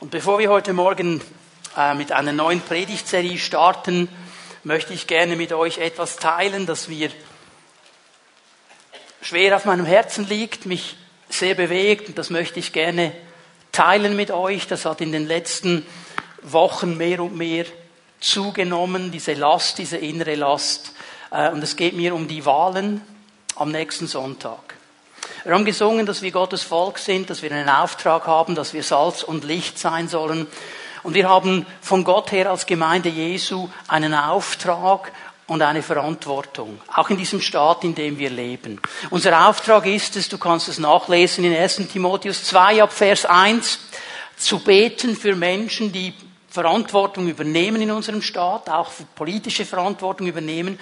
Und bevor wir heute Morgen äh, mit einer neuen Predigtserie starten, möchte ich gerne mit euch etwas teilen, das mir schwer auf meinem Herzen liegt, mich sehr bewegt und das möchte ich gerne teilen mit euch. Das hat in den letzten Wochen mehr und mehr zugenommen, diese Last, diese innere Last. Äh, und es geht mir um die Wahlen am nächsten Sonntag. Wir haben gesungen, dass wir Gottes Volk sind, dass wir einen Auftrag haben, dass wir Salz und Licht sein sollen. Und wir haben von Gott her als Gemeinde Jesu einen Auftrag und eine Verantwortung, auch in diesem Staat, in dem wir leben. Unser Auftrag ist es, du kannst es nachlesen in 1 Timotheus 2 ab Vers 1, zu beten für Menschen, die Verantwortung übernehmen in unserem Staat, auch politische Verantwortung übernehmen,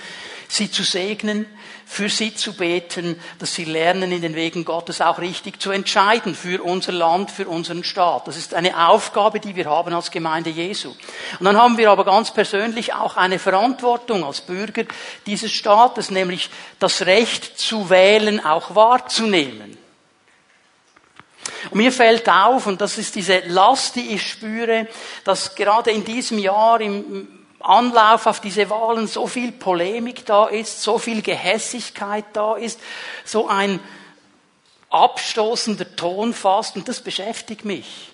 sie zu segnen, für sie zu beten, dass sie lernen, in den Wegen Gottes auch richtig zu entscheiden für unser Land, für unseren Staat. Das ist eine Aufgabe, die wir haben als Gemeinde Jesu. Und dann haben wir aber ganz persönlich auch eine Verantwortung als Bürger dieses Staates, nämlich das Recht zu wählen auch wahrzunehmen. Und mir fällt auf, und das ist diese Last, die ich spüre, dass gerade in diesem Jahr im Anlauf auf diese Wahlen so viel Polemik da ist, so viel Gehässigkeit da ist, so ein abstoßender Ton fast, und das beschäftigt mich.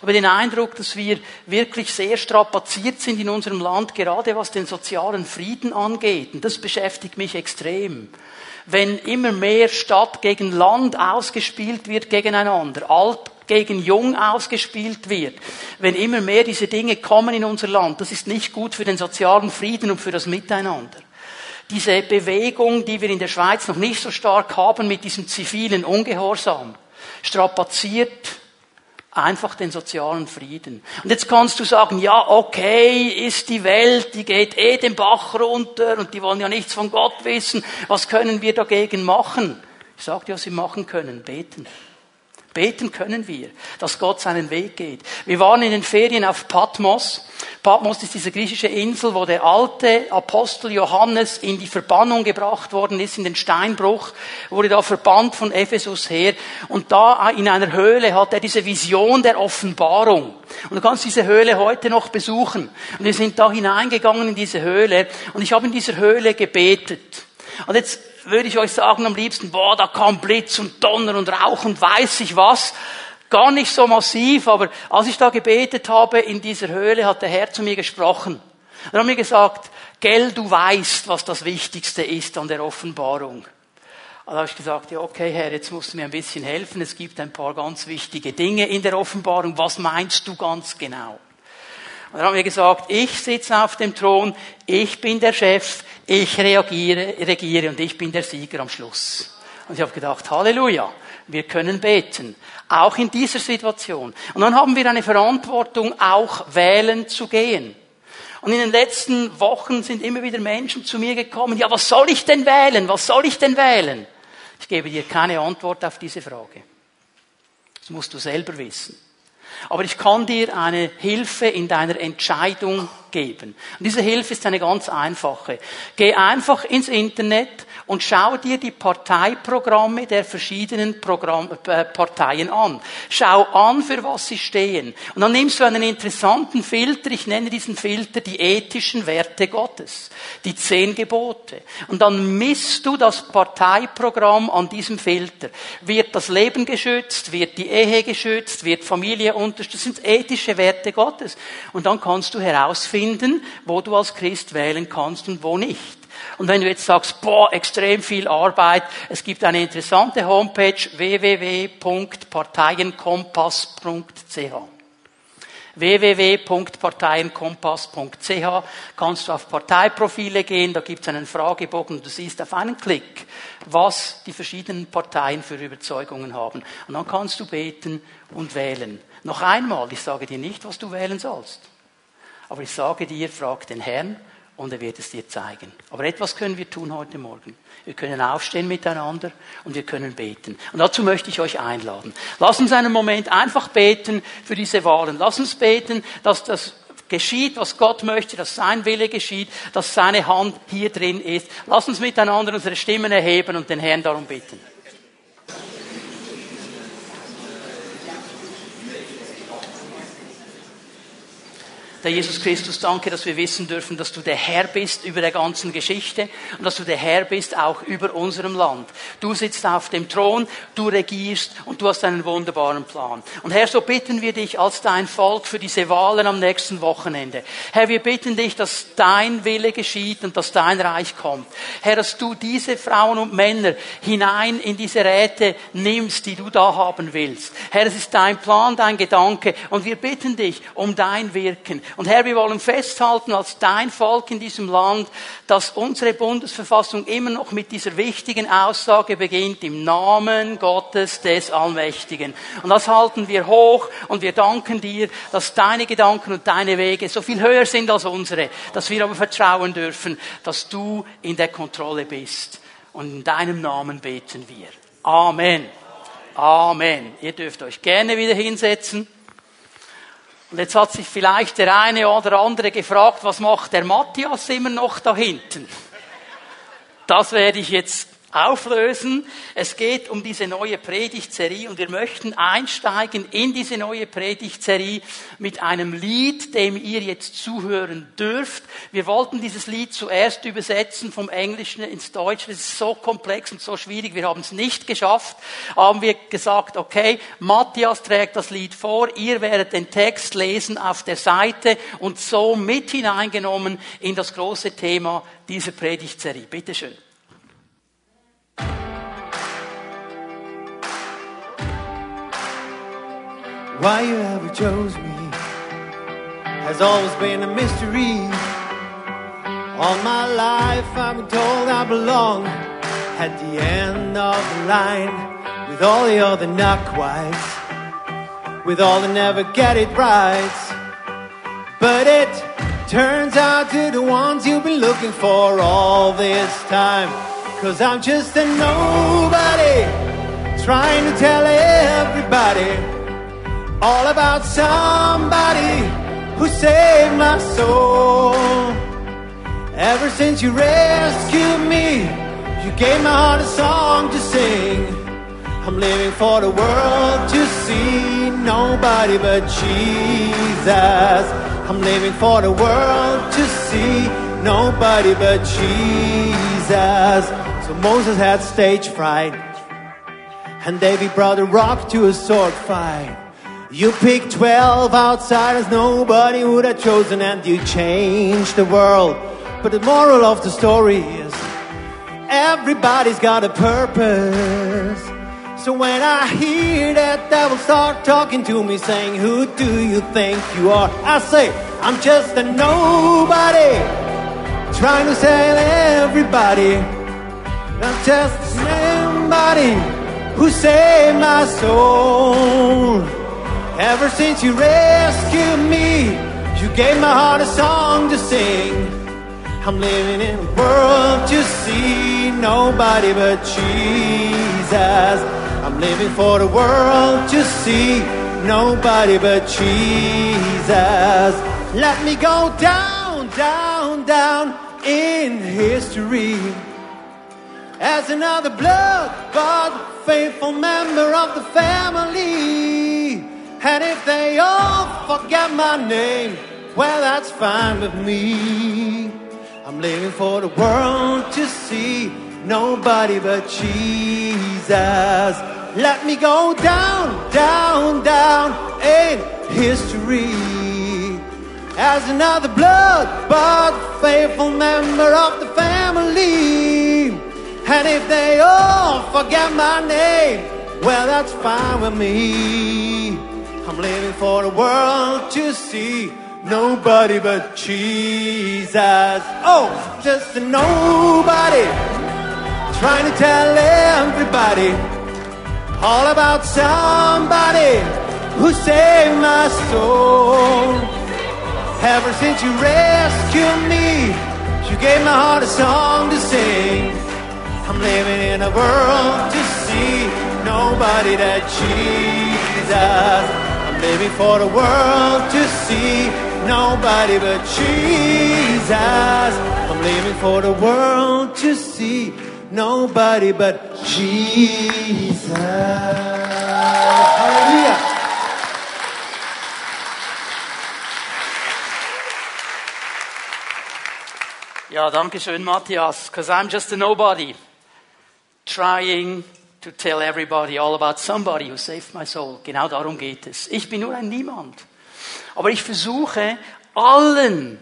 Habe den Eindruck, dass wir wirklich sehr strapaziert sind in unserem Land, gerade was den sozialen Frieden angeht. Und das beschäftigt mich extrem wenn immer mehr Stadt gegen Land ausgespielt wird gegeneinander, alt gegen jung ausgespielt wird, wenn immer mehr diese Dinge kommen in unser Land, das ist nicht gut für den sozialen Frieden und für das Miteinander. Diese Bewegung, die wir in der Schweiz noch nicht so stark haben mit diesem zivilen Ungehorsam, strapaziert Einfach den sozialen Frieden. Und jetzt kannst du sagen, ja, okay, ist die Welt, die geht eh den Bach runter und die wollen ja nichts von Gott wissen. Was können wir dagegen machen? Ich sage dir, was wir machen können. Beten. Beten können wir, dass Gott seinen Weg geht. Wir waren in den Ferien auf Patmos. Patmos ist diese griechische Insel, wo der alte Apostel Johannes in die Verbannung gebracht worden ist, in den Steinbruch, wurde da verbannt von Ephesus her. Und da in einer Höhle hat er diese Vision der Offenbarung. Und du kannst diese Höhle heute noch besuchen. Und wir sind da hineingegangen in diese Höhle. Und ich habe in dieser Höhle gebetet. Und jetzt würde ich euch sagen am liebsten, boah, da kam Blitz und Donner und Rauch und weiß ich was. Gar nicht so massiv, aber als ich da gebetet habe in dieser Höhle, hat der Herr zu mir gesprochen. Er hat mir gesagt, gell, du weißt, was das Wichtigste ist an der Offenbarung. Also habe ich gesagt, ja, okay, Herr, jetzt musst du mir ein bisschen helfen. Es gibt ein paar ganz wichtige Dinge in der Offenbarung. Was meinst du ganz genau? Und dann haben wir gesagt, ich sitze auf dem Thron, ich bin der Chef, ich reagiere, regiere und ich bin der Sieger am Schluss. Und ich habe gedacht, Halleluja, wir können beten, auch in dieser Situation. Und dann haben wir eine Verantwortung, auch wählen zu gehen. Und in den letzten Wochen sind immer wieder Menschen zu mir gekommen, ja, was soll ich denn wählen? Was soll ich denn wählen? Ich gebe dir keine Antwort auf diese Frage. Das musst du selber wissen. Aber ich kann dir eine Hilfe in deiner Entscheidung geben. Und diese Hilfe ist eine ganz einfache. Geh einfach ins Internet und schau dir die Parteiprogramme der verschiedenen Programm, äh, Parteien an. Schau an, für was sie stehen. Und dann nimmst du einen interessanten Filter, ich nenne diesen Filter die ethischen Werte Gottes, die zehn Gebote. Und dann misst du das Parteiprogramm an diesem Filter. Wird das Leben geschützt? Wird die Ehe geschützt? Wird Familie unterstützt? Das sind ethische Werte Gottes. Und dann kannst du herausfinden, wo du als Christ wählen kannst und wo nicht. Und wenn du jetzt sagst, boah, extrem viel Arbeit, es gibt eine interessante Homepage www.parteienkompass.ch www.parteienkompass.ch kannst du auf Parteiprofile gehen, da gibt es einen Fragebogen und du siehst auf einen Klick, was die verschiedenen Parteien für Überzeugungen haben. Und dann kannst du beten und wählen. Noch einmal, ich sage dir nicht, was du wählen sollst. Aber ich sage dir, frag den Herrn und er wird es dir zeigen. Aber etwas können wir tun heute Morgen. Wir können aufstehen miteinander und wir können beten. Und dazu möchte ich euch einladen. Lass uns einen Moment einfach beten für diese Wahlen. Lass uns beten, dass das geschieht, was Gott möchte, dass sein Wille geschieht, dass seine Hand hier drin ist. Lass uns miteinander unsere Stimmen erheben und den Herrn darum bitten. Der Jesus Christus, danke, dass wir wissen dürfen, dass du der Herr bist über der ganzen Geschichte und dass du der Herr bist auch über unserem Land. Du sitzt auf dem Thron, du regierst und du hast einen wunderbaren Plan. Und Herr, so bitten wir dich als dein Volk für diese Wahlen am nächsten Wochenende. Herr, wir bitten dich, dass dein Wille geschieht und dass dein Reich kommt. Herr, dass du diese Frauen und Männer hinein in diese Räte nimmst, die du da haben willst. Herr, es ist dein Plan, dein Gedanke und wir bitten dich um dein Wirken. Und Herr, wir wollen festhalten als dein Volk in diesem Land, dass unsere Bundesverfassung immer noch mit dieser wichtigen Aussage beginnt, im Namen Gottes des Allmächtigen. Und das halten wir hoch und wir danken dir, dass deine Gedanken und deine Wege so viel höher sind als unsere, dass wir aber vertrauen dürfen, dass du in der Kontrolle bist. Und in deinem Namen beten wir. Amen. Amen. Ihr dürft euch gerne wieder hinsetzen. Und jetzt hat sich vielleicht der eine oder andere gefragt, was macht der Matthias immer noch da hinten? Das werde ich jetzt auflösen. Es geht um diese neue Predigtserie und wir möchten einsteigen in diese neue Predigtserie mit einem Lied, dem ihr jetzt zuhören dürft. Wir wollten dieses Lied zuerst übersetzen vom Englischen ins Deutsche. Das ist so komplex und so schwierig. Wir haben es nicht geschafft. Haben wir gesagt, okay, Matthias trägt das Lied vor. Ihr werdet den Text lesen auf der Seite und so mit hineingenommen in das große Thema dieser Predigtserie. Bitte Why you ever chose me has always been a mystery. All my life I've been told I belong at the end of the line with all the other not quite, with all the never get it right. But it turns out to the ones you've been looking for all this time. Cause I'm just a nobody trying to tell everybody all about somebody who saved my soul. Ever since you rescued me, you gave my heart a song to sing. I'm living for the world to see nobody but Jesus. I'm living for the world to see nobody but Jesus. So Moses had stage fright, and David brought a rock to a sword fight. You picked 12 outsiders nobody would have chosen and you changed the world. But the moral of the story is everybody's got a purpose. So when I hear that devil start talking to me saying, Who do you think you are? I say, I'm just a nobody trying to save everybody. I'm just somebody who saved my soul. Ever since you rescued me, you gave my heart a song to sing. I'm living in a world to see nobody but Jesus. I'm living for the world to see nobody but Jesus. Let me go down, down, down in history as another blood bought faithful member of the family. And if they all forget my name, well, that's fine with me. I'm living for the world to see nobody but Jesus. Let me go down, down, down in history as another blood but faithful member of the family. And if they all forget my name, well, that's fine with me. I'm living for the world to see nobody but Jesus. Oh, just a nobody trying to tell everybody all about somebody who saved my soul. Ever since you rescued me, you gave my heart a song to sing. I'm living in a world to see nobody that Jesus baby, for the world to see. Nobody but Jesus. I'm living for the world to see. Nobody but Jesus. Hallelujah. Ja, danke schön, Matthias, because I'm just a nobody trying to tell everybody all about somebody who saved my soul. Genau darum geht es. Ich bin nur ein Niemand. Aber ich versuche, allen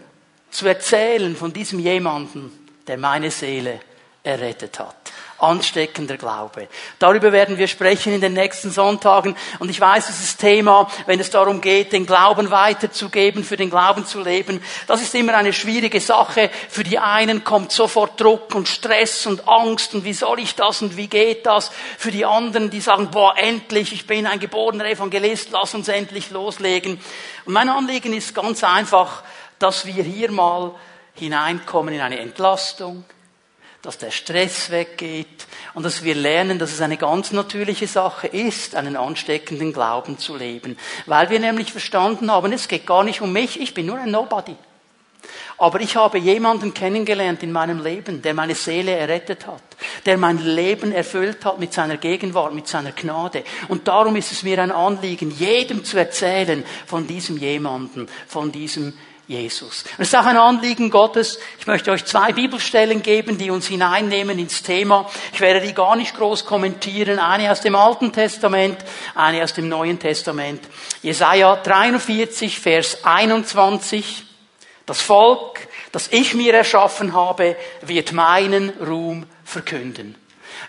zu erzählen von diesem jemanden, der meine Seele errettet hat ansteckender Glaube. Darüber werden wir sprechen in den nächsten Sonntagen. Und ich weiß, es ist Thema, wenn es darum geht, den Glauben weiterzugeben, für den Glauben zu leben. Das ist immer eine schwierige Sache. Für die einen kommt sofort Druck und Stress und Angst und wie soll ich das und wie geht das? Für die anderen, die sagen, boah, endlich, ich bin ein geborener Evangelist, lass uns endlich loslegen. Und mein Anliegen ist ganz einfach, dass wir hier mal hineinkommen in eine Entlastung, dass der Stress weggeht und dass wir lernen, dass es eine ganz natürliche Sache ist, einen ansteckenden Glauben zu leben. Weil wir nämlich verstanden haben, es geht gar nicht um mich, ich bin nur ein Nobody. Aber ich habe jemanden kennengelernt in meinem Leben, der meine Seele errettet hat, der mein Leben erfüllt hat mit seiner Gegenwart, mit seiner Gnade. Und darum ist es mir ein Anliegen, jedem zu erzählen von diesem jemanden, von diesem Jesus. Und es ist auch ein Anliegen Gottes. Ich möchte euch zwei Bibelstellen geben, die uns hineinnehmen ins Thema. Ich werde die gar nicht groß kommentieren. Eine aus dem Alten Testament, eine aus dem Neuen Testament. Jesaja 43, Vers 21. Das Volk, das ich mir erschaffen habe, wird meinen Ruhm verkünden.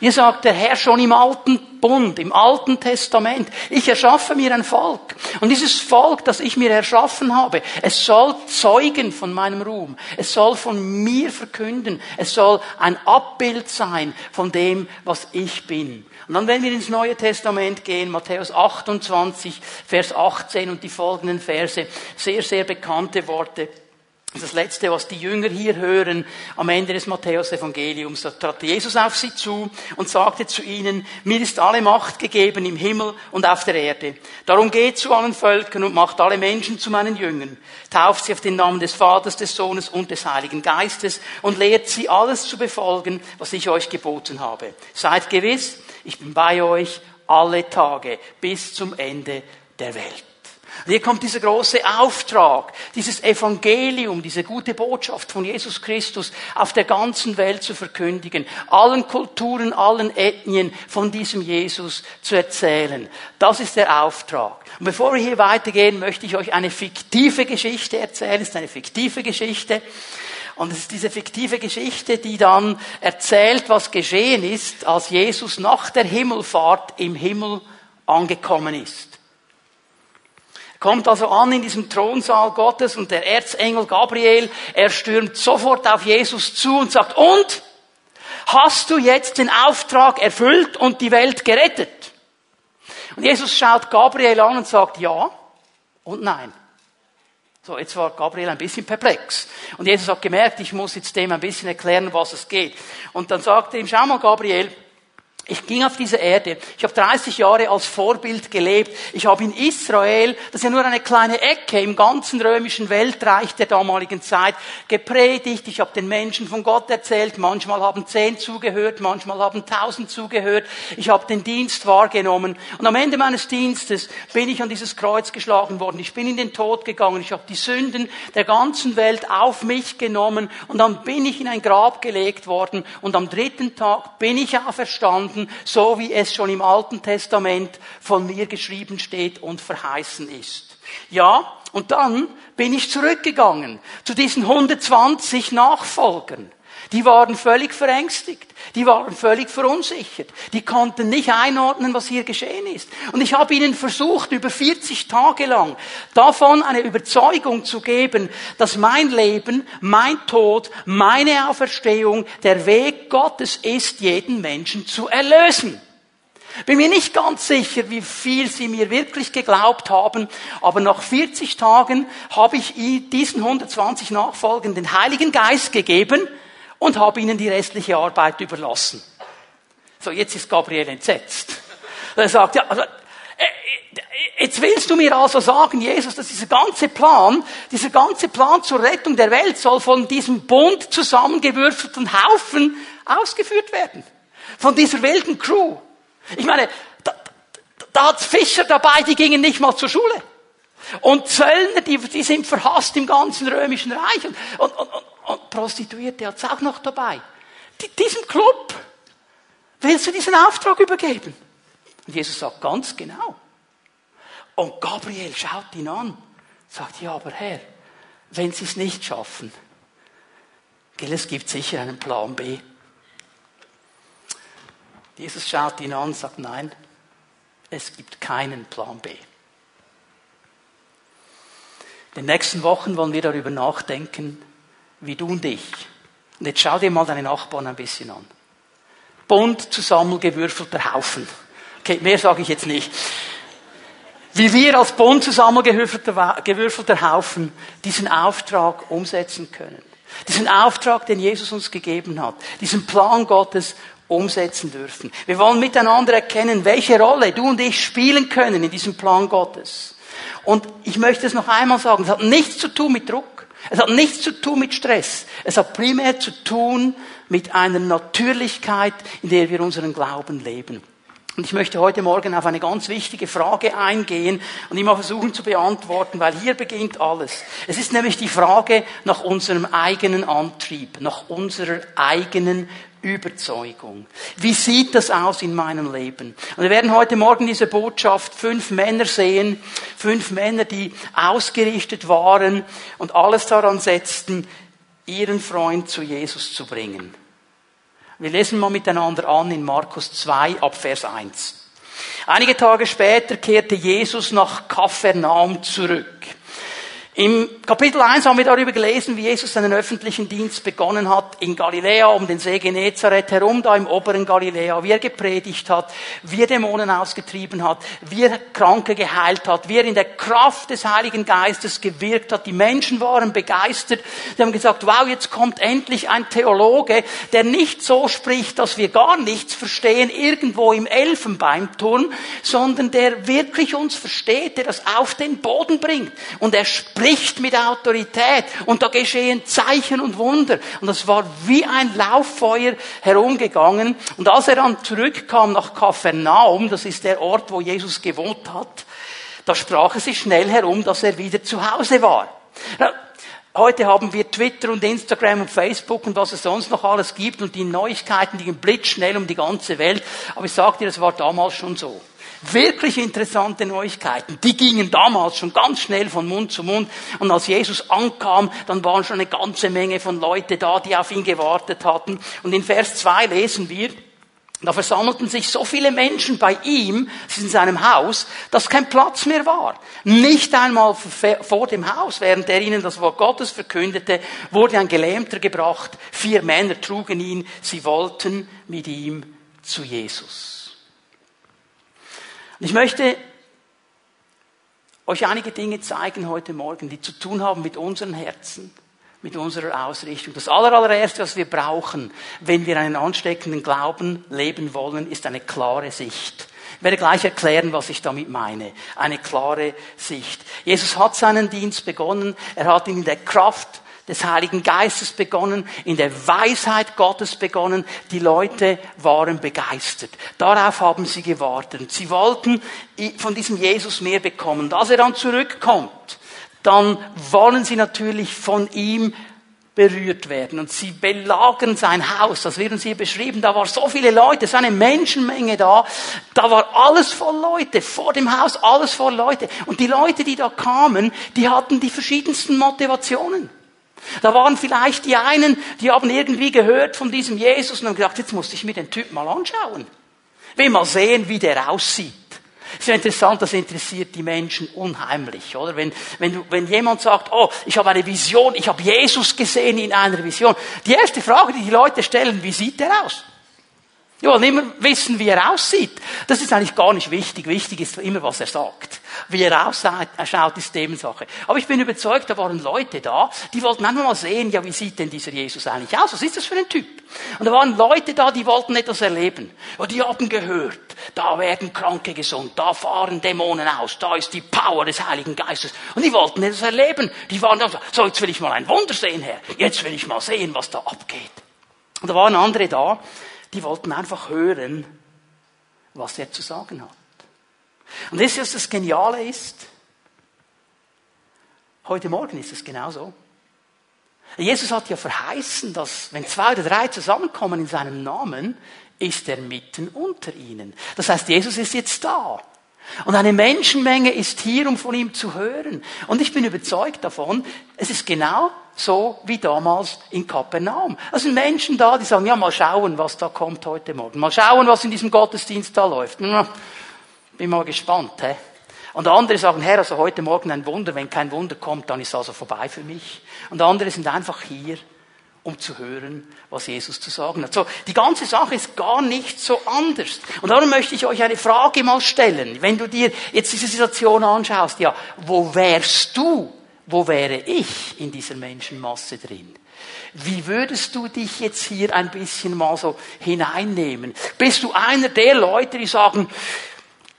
Hier sagt der Herr schon im alten Bund, im alten Testament, ich erschaffe mir ein Volk. Und dieses Volk, das ich mir erschaffen habe, es soll zeugen von meinem Ruhm. Es soll von mir verkünden. Es soll ein Abbild sein von dem, was ich bin. Und dann, wenn wir ins Neue Testament gehen, Matthäus 28, Vers 18 und die folgenden Verse, sehr, sehr bekannte Worte. Das letzte, was die Jünger hier hören, am Ende des Matthäus-Evangeliums, da trat Jesus auf sie zu und sagte zu ihnen, mir ist alle Macht gegeben im Himmel und auf der Erde. Darum geht zu allen Völkern und macht alle Menschen zu meinen Jüngern. Tauft sie auf den Namen des Vaters, des Sohnes und des Heiligen Geistes und lehrt sie alles zu befolgen, was ich euch geboten habe. Seid gewiss, ich bin bei euch alle Tage bis zum Ende der Welt. Und hier kommt dieser große Auftrag, dieses Evangelium, diese gute Botschaft von Jesus Christus auf der ganzen Welt zu verkündigen, allen Kulturen, allen Ethnien von diesem Jesus zu erzählen. Das ist der Auftrag. Und bevor wir hier weitergehen, möchte ich euch eine fiktive Geschichte erzählen. Es ist eine fiktive Geschichte. Und es ist diese fiktive Geschichte, die dann erzählt, was geschehen ist, als Jesus nach der Himmelfahrt im Himmel angekommen ist kommt also an in diesem Thronsaal Gottes und der Erzengel Gabriel, er stürmt sofort auf Jesus zu und sagt, und? Hast du jetzt den Auftrag erfüllt und die Welt gerettet? Und Jesus schaut Gabriel an und sagt ja und nein. So, jetzt war Gabriel ein bisschen perplex. Und Jesus hat gemerkt, ich muss jetzt dem ein bisschen erklären, was es geht. Und dann sagte ihm, schau mal Gabriel, ich ging auf diese Erde. Ich habe 30 Jahre als Vorbild gelebt. Ich habe in Israel, das ist ja nur eine kleine Ecke im ganzen römischen Weltreich der damaligen Zeit, gepredigt. Ich habe den Menschen von Gott erzählt. Manchmal haben zehn zugehört, manchmal haben tausend zugehört. Ich habe den Dienst wahrgenommen. Und am Ende meines Dienstes bin ich an dieses Kreuz geschlagen worden. Ich bin in den Tod gegangen. Ich habe die Sünden der ganzen Welt auf mich genommen. Und dann bin ich in ein Grab gelegt worden. Und am dritten Tag bin ich auferstanden verstanden, so wie es schon im Alten Testament von mir geschrieben steht und verheißen ist. Ja, und dann bin ich zurückgegangen zu diesen 120 Nachfolgern. Die waren völlig verängstigt. Die waren völlig verunsichert. Die konnten nicht einordnen, was hier geschehen ist. Und ich habe ihnen versucht, über 40 Tage lang davon eine Überzeugung zu geben, dass mein Leben, mein Tod, meine Auferstehung der Weg Gottes ist, jeden Menschen zu erlösen. Bin mir nicht ganz sicher, wie viel sie mir wirklich geglaubt haben, aber nach 40 Tagen habe ich diesen 120 Nachfolgen den Heiligen Geist gegeben, und habe ihnen die restliche Arbeit überlassen. So, jetzt ist Gabriel entsetzt. Er sagt, ja, also, äh, äh, Jetzt willst du mir also sagen, Jesus, dass dieser ganze Plan, dieser ganze Plan zur Rettung der Welt soll von diesem bunt zusammengewürfelten Haufen ausgeführt werden. Von dieser wilden Crew. Ich meine, da, da hat's Fischer dabei, die gingen nicht mal zur Schule. Und Zöllner, die, die sind verhasst im ganzen römischen Reich. Und, und, und, Prostituierte hat es auch noch dabei. Die, diesem Club willst du diesen Auftrag übergeben? Und Jesus sagt ganz genau. Und Gabriel schaut ihn an, sagt, ja, aber Herr, wenn Sie es nicht schaffen, gell, es gibt sicher einen Plan B. Jesus schaut ihn an und sagt, nein, es gibt keinen Plan B. In den nächsten Wochen wollen wir darüber nachdenken, wie du und ich. Und jetzt schau dir mal deine Nachbarn ein bisschen an. Bunt zusammengewürfelter Haufen. Okay, mehr sage ich jetzt nicht. Wie wir als bunt zusammengewürfelter Haufen diesen Auftrag umsetzen können. Diesen Auftrag, den Jesus uns gegeben hat. Diesen Plan Gottes umsetzen dürfen. Wir wollen miteinander erkennen, welche Rolle du und ich spielen können in diesem Plan Gottes. Und ich möchte es noch einmal sagen, es hat nichts zu tun mit Druck. Es hat nichts zu tun mit Stress. Es hat primär zu tun mit einer Natürlichkeit, in der wir unseren Glauben leben. Und ich möchte heute Morgen auf eine ganz wichtige Frage eingehen und immer versuchen zu beantworten, weil hier beginnt alles. Es ist nämlich die Frage nach unserem eigenen Antrieb, nach unserer eigenen Überzeugung. Wie sieht das aus in meinem Leben? Und wir werden heute Morgen diese Botschaft fünf Männer sehen, fünf Männer, die ausgerichtet waren und alles daran setzten, ihren Freund zu Jesus zu bringen. Wir lesen mal miteinander an in Markus 2 ab Vers 1. Einige Tage später kehrte Jesus nach Kapernaum zurück. Im Kapitel 1 haben wir darüber gelesen, wie Jesus seinen öffentlichen Dienst begonnen hat in Galiläa, um den See Genezareth herum, da im oberen Galiläa, wie er gepredigt hat, wie er Dämonen ausgetrieben hat, wie er Kranke geheilt hat, wie er in der Kraft des Heiligen Geistes gewirkt hat. Die Menschen waren begeistert. Sie haben gesagt, wow, jetzt kommt endlich ein Theologe, der nicht so spricht, dass wir gar nichts verstehen, irgendwo im Elfenbeinturm, sondern der wirklich uns versteht, der das auf den Boden bringt. Und er spricht spricht mit Autorität und da geschehen Zeichen und Wunder. Und das war wie ein Lauffeuer herumgegangen. Und als er dann zurückkam nach Kapernaum, das ist der Ort, wo Jesus gewohnt hat, da sprach es sich schnell herum, dass er wieder zu Hause war. Heute haben wir Twitter und Instagram und Facebook und was es sonst noch alles gibt und die Neuigkeiten, die gehen blitzschnell um die ganze Welt. Aber ich sage dir, es war damals schon so wirklich interessante Neuigkeiten. Die gingen damals schon ganz schnell von Mund zu Mund. Und als Jesus ankam, dann waren schon eine ganze Menge von Leute da, die auf ihn gewartet hatten. Und in Vers 2 lesen wir, da versammelten sich so viele Menschen bei ihm, in seinem Haus, dass kein Platz mehr war. Nicht einmal vor dem Haus, während er ihnen das Wort Gottes verkündete, wurde ein Gelähmter gebracht. Vier Männer trugen ihn. Sie wollten mit ihm zu Jesus. Ich möchte euch einige Dinge zeigen heute Morgen, die zu tun haben mit unseren Herzen, mit unserer Ausrichtung. Das allererste, was wir brauchen, wenn wir einen ansteckenden Glauben leben wollen, ist eine klare Sicht. Ich werde gleich erklären, was ich damit meine. Eine klare Sicht. Jesus hat seinen Dienst begonnen. Er hat ihn in der Kraft des Heiligen Geistes begonnen, in der Weisheit Gottes begonnen. Die Leute waren begeistert. Darauf haben sie gewartet. Sie wollten von diesem Jesus mehr bekommen. Und als er dann zurückkommt, dann wollen sie natürlich von ihm berührt werden. Und sie belagern sein Haus. Das werden sie beschrieben. Da war so viele Leute, so eine Menschenmenge da. Da war alles voll Leute. Vor dem Haus alles voll Leute. Und die Leute, die da kamen, die hatten die verschiedensten Motivationen. Da waren vielleicht die einen, die haben irgendwie gehört von diesem Jesus und haben gedacht, jetzt muss ich mir den Typ mal anschauen. Will mal sehen, wie der aussieht. Ist ja interessant, das interessiert die Menschen unheimlich, oder? Wenn, wenn, wenn jemand sagt, oh, ich habe eine Vision, ich habe Jesus gesehen in einer Vision. Die erste Frage, die die Leute stellen, wie sieht der aus? Wir wollen immer wissen, wie er aussieht. Das ist eigentlich gar nicht wichtig. Wichtig ist immer, was er sagt. Wie er ausschaut, ist Themensache. Aber ich bin überzeugt, da waren Leute da, die wollten einfach mal sehen, ja, wie sieht denn dieser Jesus eigentlich aus? Was ist das für ein Typ? Und da waren Leute da, die wollten etwas erleben. Und die haben gehört, da werden Kranke gesund, da fahren Dämonen aus, da ist die Power des Heiligen Geistes. Und die wollten etwas erleben. Die waren da so, jetzt will ich mal ein Wunder sehen, Herr. Jetzt will ich mal sehen, was da abgeht. Und da waren andere da, die wollten einfach hören, was er zu sagen hat. Und ihr, was das Geniale ist? Heute Morgen ist es genauso. Jesus hat ja verheißen, dass wenn zwei oder drei zusammenkommen in seinem Namen, ist er mitten unter ihnen. Das heißt, Jesus ist jetzt da. Und eine Menschenmenge ist hier, um von ihm zu hören. Und ich bin überzeugt davon, es ist genau so wie damals in Kapernaum. Es sind Menschen da, die sagen, ja, mal schauen, was da kommt heute Morgen. Mal schauen, was in diesem Gottesdienst da läuft. Bin mal gespannt, hä? Und andere sagen, Herr, also heute Morgen ein Wunder. Wenn kein Wunder kommt, dann ist also vorbei für mich. Und andere sind einfach hier, um zu hören, was Jesus zu sagen hat. So, die ganze Sache ist gar nicht so anders. Und darum möchte ich euch eine Frage mal stellen. Wenn du dir jetzt diese Situation anschaust, ja, wo wärst du, wo wäre ich in dieser Menschenmasse drin? Wie würdest du dich jetzt hier ein bisschen mal so hineinnehmen? Bist du einer der Leute, die sagen,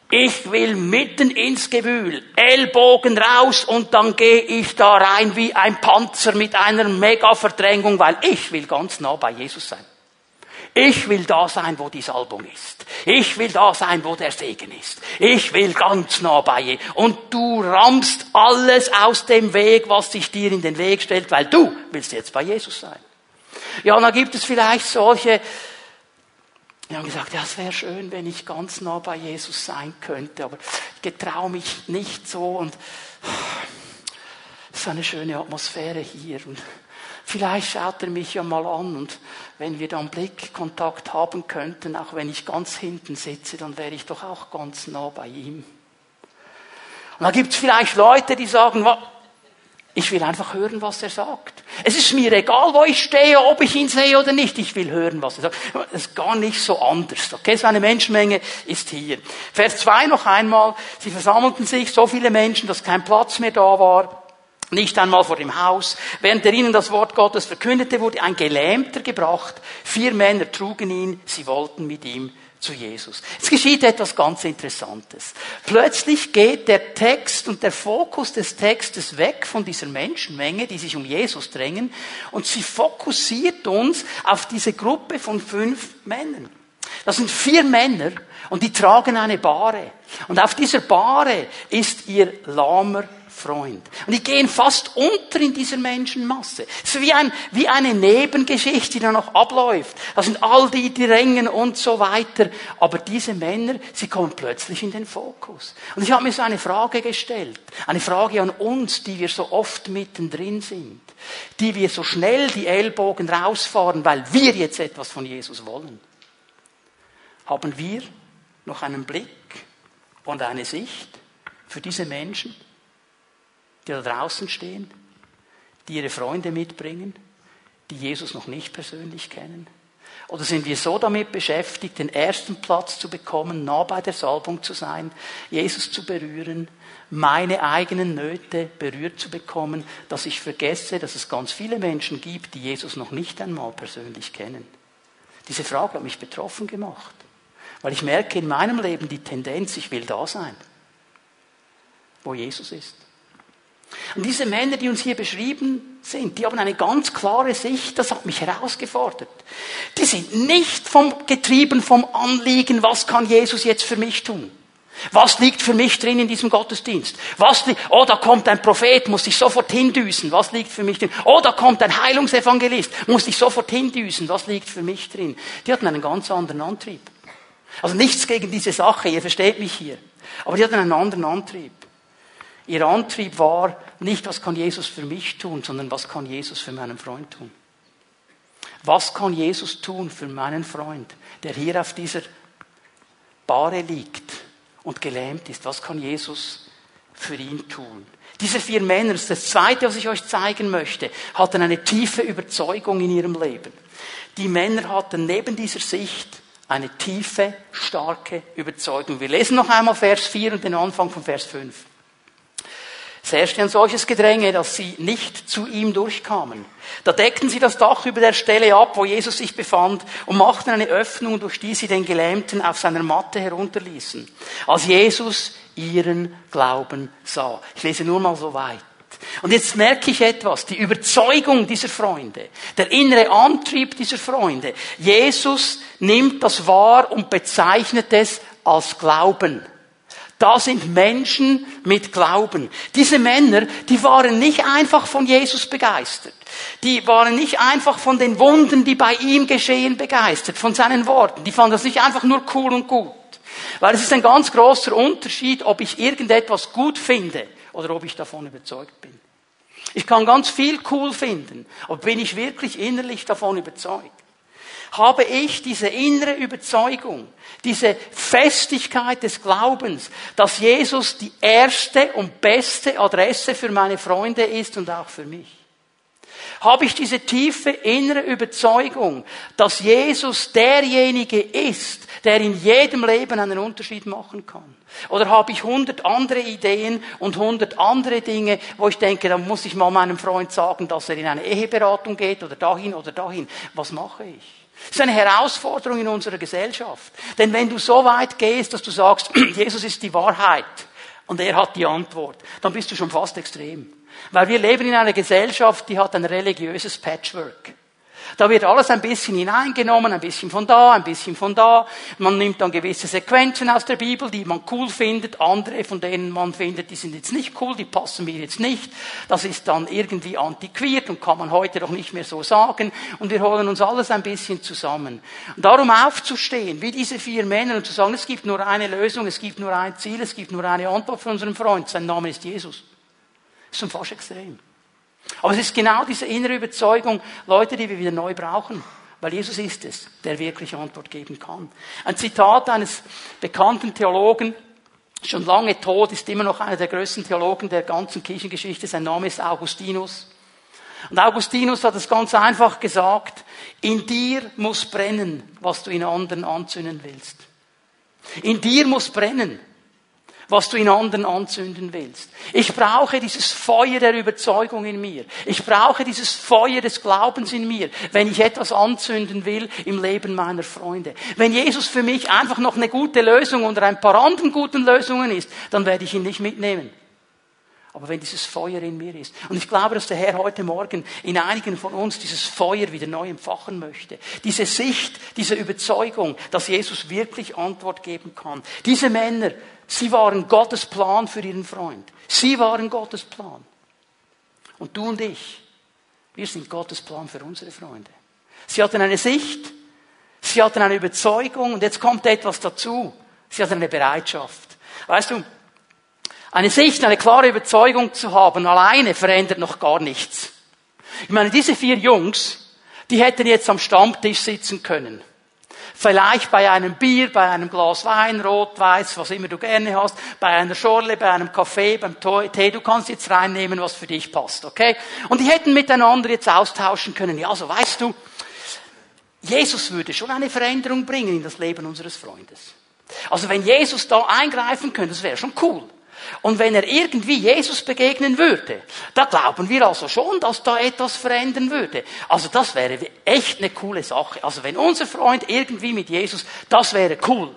ich will mitten ins Gewühl, Ellbogen raus und dann gehe ich da rein wie ein Panzer mit einer Mega-Verdrängung, weil ich will ganz nah bei Jesus sein. Ich will da sein, wo die Salbung ist. Ich will da sein, wo der Segen ist. Ich will ganz nah bei ihr. Und du rammst alles aus dem Weg, was sich dir in den Weg stellt, weil du willst jetzt bei Jesus sein. Ja, und dann gibt es vielleicht solche, wir haben gesagt, ja, es wäre schön, wenn ich ganz nah bei Jesus sein könnte, aber ich getraue mich nicht so und es ist eine schöne Atmosphäre hier und vielleicht schaut er mich ja mal an und wenn wir dann Blickkontakt haben könnten, auch wenn ich ganz hinten sitze, dann wäre ich doch auch ganz nah bei ihm. Und da gibt es vielleicht Leute, die sagen, ich will einfach hören, was er sagt. Es ist mir egal, wo ich stehe, ob ich ihn sehe oder nicht. Ich will hören, was er sagt. Das ist gar nicht so anders. Okay, so eine Menschenmenge ist hier. Vers 2 noch einmal. Sie versammelten sich, so viele Menschen, dass kein Platz mehr da war. Nicht einmal vor dem Haus. Während er ihnen das Wort Gottes verkündete, wurde ein Gelähmter gebracht. Vier Männer trugen ihn. Sie wollten mit ihm zu Jesus. Es geschieht etwas ganz Interessantes. Plötzlich geht der Text und der Fokus des Textes weg von dieser Menschenmenge, die sich um Jesus drängen, und sie fokussiert uns auf diese Gruppe von fünf Männern. Das sind vier Männer und die tragen eine Bahre. Und auf dieser Bahre ist ihr lahmer Freund. Und die gehen fast unter in dieser Menschenmasse. Es ist wie, ein, wie eine Nebengeschichte, die dann noch abläuft. Das sind all die, die Rängen und so weiter. Aber diese Männer, sie kommen plötzlich in den Fokus. Und ich habe mir so eine Frage gestellt. Eine Frage an uns, die wir so oft mittendrin sind. Die wir so schnell die Ellbogen rausfahren, weil wir jetzt etwas von Jesus wollen. Haben wir noch einen Blick und eine Sicht für diese Menschen? Die da draußen stehen, die ihre Freunde mitbringen, die Jesus noch nicht persönlich kennen? Oder sind wir so damit beschäftigt, den ersten Platz zu bekommen, nah bei der Salbung zu sein, Jesus zu berühren, meine eigenen Nöte berührt zu bekommen, dass ich vergesse, dass es ganz viele Menschen gibt, die Jesus noch nicht einmal persönlich kennen? Diese Frage hat mich betroffen gemacht, weil ich merke in meinem Leben die Tendenz, ich will da sein, wo Jesus ist. Und diese Männer, die uns hier beschrieben sind, die haben eine ganz klare Sicht, das hat mich herausgefordert. Die sind nicht vom, getrieben vom Anliegen, was kann Jesus jetzt für mich tun? Was liegt für mich drin in diesem Gottesdienst? Was oh, da kommt ein Prophet, muss ich sofort hindüsen. Was liegt für mich drin? Oh, da kommt ein Heilungsevangelist, muss ich sofort hindüsen. Was liegt für mich drin? Die hatten einen ganz anderen Antrieb. Also nichts gegen diese Sache, ihr versteht mich hier. Aber die hatten einen anderen Antrieb. Ihr Antrieb war nicht, was kann Jesus für mich tun, sondern was kann Jesus für meinen Freund tun. Was kann Jesus tun für meinen Freund, der hier auf dieser Bahre liegt und gelähmt ist? Was kann Jesus für ihn tun? Diese vier Männer, das, zweite, was ich euch zeigen möchte, hatten eine tiefe Überzeugung in ihrem Leben. Die Männer hatten neben dieser Sicht eine tiefe, starke Überzeugung. Wir lesen noch einmal Vers 4 und den Anfang von Vers 5. Es herrschte ein solches Gedränge, dass sie nicht zu ihm durchkamen. Da deckten sie das Dach über der Stelle ab, wo Jesus sich befand, und machten eine Öffnung, durch die sie den Gelähmten auf seiner Matte herunterließen. Als Jesus ihren Glauben sah. Ich lese nur mal so weit. Und jetzt merke ich etwas, die Überzeugung dieser Freunde, der innere Antrieb dieser Freunde. Jesus nimmt das wahr und bezeichnet es als Glauben. Da sind Menschen mit Glauben. Diese Männer, die waren nicht einfach von Jesus begeistert. Die waren nicht einfach von den Wunden, die bei ihm geschehen, begeistert, von seinen Worten. Die fanden das nicht einfach nur cool und gut. Weil es ist ein ganz großer Unterschied, ob ich irgendetwas gut finde oder ob ich davon überzeugt bin. Ich kann ganz viel cool finden, aber bin ich wirklich innerlich davon überzeugt? Habe ich diese innere Überzeugung, diese Festigkeit des Glaubens, dass Jesus die erste und beste Adresse für meine Freunde ist und auch für mich? Habe ich diese tiefe innere Überzeugung, dass Jesus derjenige ist, der in jedem Leben einen Unterschied machen kann? Oder habe ich hundert andere Ideen und hundert andere Dinge, wo ich denke, da muss ich mal meinem Freund sagen, dass er in eine Eheberatung geht oder dahin oder dahin. Was mache ich? Das ist eine Herausforderung in unserer Gesellschaft. Denn wenn du so weit gehst, dass du sagst, Jesus ist die Wahrheit und er hat die Antwort, dann bist du schon fast extrem. Weil wir leben in einer Gesellschaft, die hat ein religiöses Patchwork. Da wird alles ein bisschen hineingenommen, ein bisschen von da, ein bisschen von da. Man nimmt dann gewisse Sequenzen aus der Bibel, die man cool findet, andere, von denen man findet, die sind jetzt nicht cool, die passen mir jetzt nicht. Das ist dann irgendwie antiquiert und kann man heute doch nicht mehr so sagen. Und wir holen uns alles ein bisschen zusammen. Und darum aufzustehen, wie diese vier Männer, und zu sagen, es gibt nur eine Lösung, es gibt nur ein Ziel, es gibt nur eine Antwort für unseren Freund, sein Name ist Jesus. Das ist schon fast extrem. Aber es ist genau diese innere Überzeugung, Leute, die wir wieder neu brauchen. Weil Jesus ist es, der wirklich Antwort geben kann. Ein Zitat eines bekannten Theologen, schon lange tot, ist immer noch einer der größten Theologen der ganzen Kirchengeschichte. Sein Name ist Augustinus. Und Augustinus hat es ganz einfach gesagt, in dir muss brennen, was du in anderen anzünden willst. In dir muss brennen was du in anderen anzünden willst. Ich brauche dieses Feuer der Überzeugung in mir. Ich brauche dieses Feuer des Glaubens in mir, wenn ich etwas anzünden will im Leben meiner Freunde. Wenn Jesus für mich einfach noch eine gute Lösung unter ein paar anderen guten Lösungen ist, dann werde ich ihn nicht mitnehmen. Aber wenn dieses Feuer in mir ist. Und ich glaube, dass der Herr heute Morgen in einigen von uns dieses Feuer wieder neu empfachen möchte. Diese Sicht, diese Überzeugung, dass Jesus wirklich Antwort geben kann. Diese Männer, sie waren Gottes Plan für ihren Freund. Sie waren Gottes Plan. Und du und ich, wir sind Gottes Plan für unsere Freunde. Sie hatten eine Sicht, sie hatten eine Überzeugung und jetzt kommt etwas dazu. Sie hatten eine Bereitschaft. Weißt du, eine Sicht, eine klare Überzeugung zu haben, alleine verändert noch gar nichts. Ich meine, diese vier Jungs, die hätten jetzt am Stammtisch sitzen können. Vielleicht bei einem Bier, bei einem Glas Wein, Rot, Weiß, was immer du gerne hast, bei einer Schorle, bei einem Kaffee, beim Tee, du kannst jetzt reinnehmen, was für dich passt, okay? Und die hätten miteinander jetzt austauschen können. Ja, so weißt du, Jesus würde schon eine Veränderung bringen in das Leben unseres Freundes. Also wenn Jesus da eingreifen könnte, das wäre schon cool. Und wenn er irgendwie Jesus begegnen würde, da glauben wir also schon, dass da etwas verändern würde. Also das wäre echt eine coole Sache. Also wenn unser Freund irgendwie mit Jesus, das wäre cool.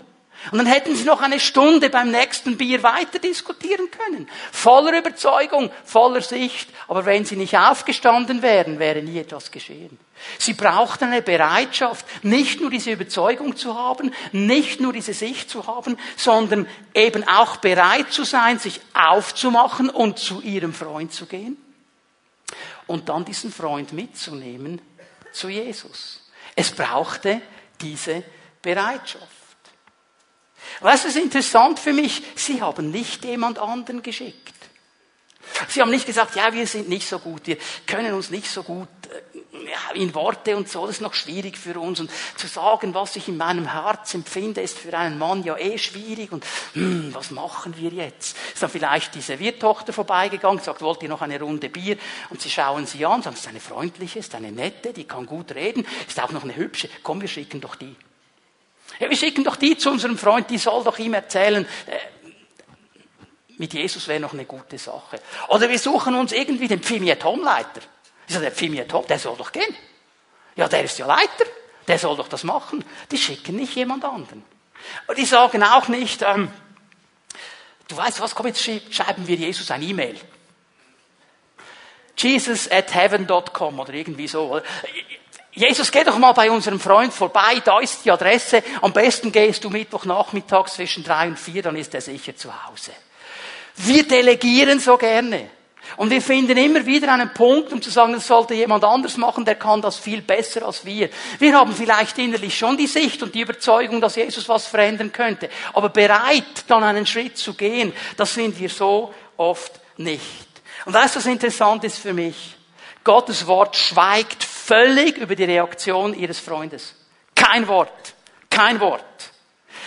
Und dann hätten sie noch eine Stunde beim nächsten Bier weiter diskutieren können. Voller Überzeugung, voller Sicht. Aber wenn sie nicht aufgestanden wären, wäre nie etwas geschehen. Sie brauchten eine Bereitschaft, nicht nur diese Überzeugung zu haben, nicht nur diese Sicht zu haben, sondern eben auch bereit zu sein, sich aufzumachen und zu ihrem Freund zu gehen. Und dann diesen Freund mitzunehmen zu Jesus. Es brauchte diese Bereitschaft. Was ist interessant für mich? Sie haben nicht jemand anderen geschickt. Sie haben nicht gesagt, ja, wir sind nicht so gut, wir können uns nicht so gut äh, in Worte und so, das ist noch schwierig für uns. Und zu sagen, was ich in meinem Herz empfinde, ist für einen Mann ja eh schwierig. Und hm, was machen wir jetzt? Ist dann vielleicht diese Wirtochter vorbeigegangen, sagt, wollt ihr noch eine Runde Bier? Und sie schauen sie an, sagen, ist eine freundliche, ist eine nette, die kann gut reden, ist auch noch eine hübsche. Komm, wir schicken doch die. Wir schicken doch die zu unserem Freund, die soll doch ihm erzählen, äh, mit Jesus wäre noch eine gute Sache. Oder wir suchen uns irgendwie den Pfimiet-Home-Leiter. Ich sage, der Pfimiet-Home, der soll doch gehen. Ja, der ist ja Leiter, der soll doch das machen. Die schicken nicht jemand anderen. Und die sagen auch nicht, ähm, du weißt was, komm, jetzt schreiben wir Jesus ein E-Mail. Jesus at heaven.com oder irgendwie so. Jesus, geh doch mal bei unserem Freund vorbei, da ist die Adresse. Am besten gehst du Mittwochnachmittag zwischen drei und vier, dann ist er sicher zu Hause. Wir delegieren so gerne. Und wir finden immer wieder einen Punkt, um zu sagen, das sollte jemand anders machen, der kann das viel besser als wir. Wir haben vielleicht innerlich schon die Sicht und die Überzeugung, dass Jesus was verändern könnte. Aber bereit, dann einen Schritt zu gehen, das sind wir so oft nicht. Und weißt du, was interessant ist für mich? Gottes Wort schweigt völlig über die Reaktion ihres Freundes. Kein Wort. Kein Wort.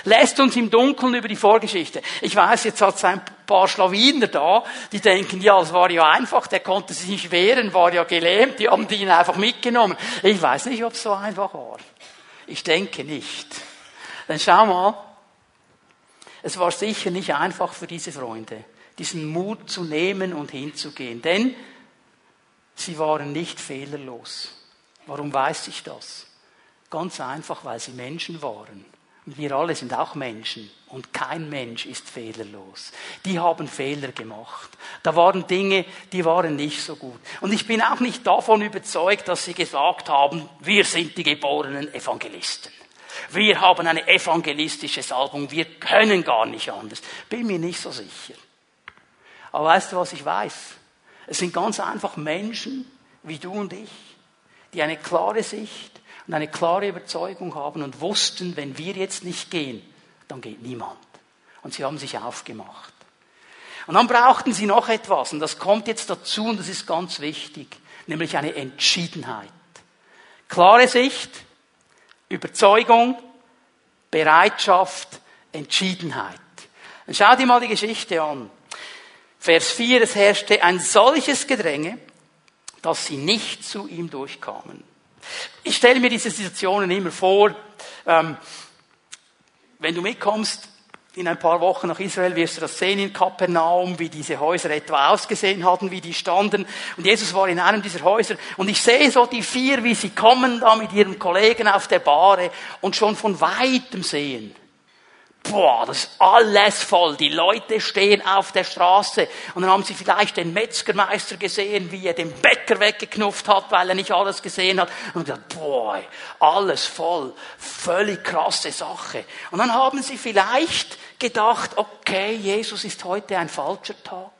Lässt uns im Dunkeln über die Vorgeschichte. Ich weiß, jetzt hat es ein paar Schlawiner da, die denken, ja, es war ja einfach, der konnte sich nicht wehren, war ja gelähmt, die haben ihn einfach mitgenommen. Ich weiß nicht, ob es so einfach war. Ich denke nicht. Dann schau mal, es war sicher nicht einfach für diese Freunde, diesen Mut zu nehmen und hinzugehen, denn sie waren nicht fehlerlos. Warum weiß ich das? Ganz einfach, weil sie Menschen waren. Und wir alle sind auch Menschen. Und kein Mensch ist fehlerlos. Die haben Fehler gemacht. Da waren Dinge, die waren nicht so gut. Und ich bin auch nicht davon überzeugt, dass sie gesagt haben, wir sind die geborenen Evangelisten. Wir haben eine evangelistische Salbung. Wir können gar nicht anders. Bin mir nicht so sicher. Aber weißt du, was ich weiß? Es sind ganz einfach Menschen wie du und ich, die eine klare Sicht und eine klare Überzeugung haben und wussten, wenn wir jetzt nicht gehen, dann geht niemand. Und sie haben sich aufgemacht. Und dann brauchten sie noch etwas, und das kommt jetzt dazu, und das ist ganz wichtig, nämlich eine Entschiedenheit. Klare Sicht, Überzeugung, Bereitschaft, Entschiedenheit. Dann schau dir mal die Geschichte an. Vers 4, es herrschte ein solches Gedränge, dass sie nicht zu ihm durchkamen. Ich stelle mir diese Situationen immer vor. Ähm, wenn du mitkommst in ein paar Wochen nach Israel, wirst du das sehen in Kapernaum, wie diese Häuser etwa ausgesehen hatten, wie die standen. Und Jesus war in einem dieser Häuser. Und ich sehe so die vier, wie sie kommen da mit ihren Kollegen auf der Bahre und schon von weitem sehen boah, das ist alles voll. Die Leute stehen auf der Straße. Und dann haben sie vielleicht den Metzgermeister gesehen, wie er den Bäcker weggeknufft hat, weil er nicht alles gesehen hat. Und gesagt, boah, alles voll. Völlig krasse Sache. Und dann haben sie vielleicht gedacht, okay, Jesus ist heute ein falscher Tag.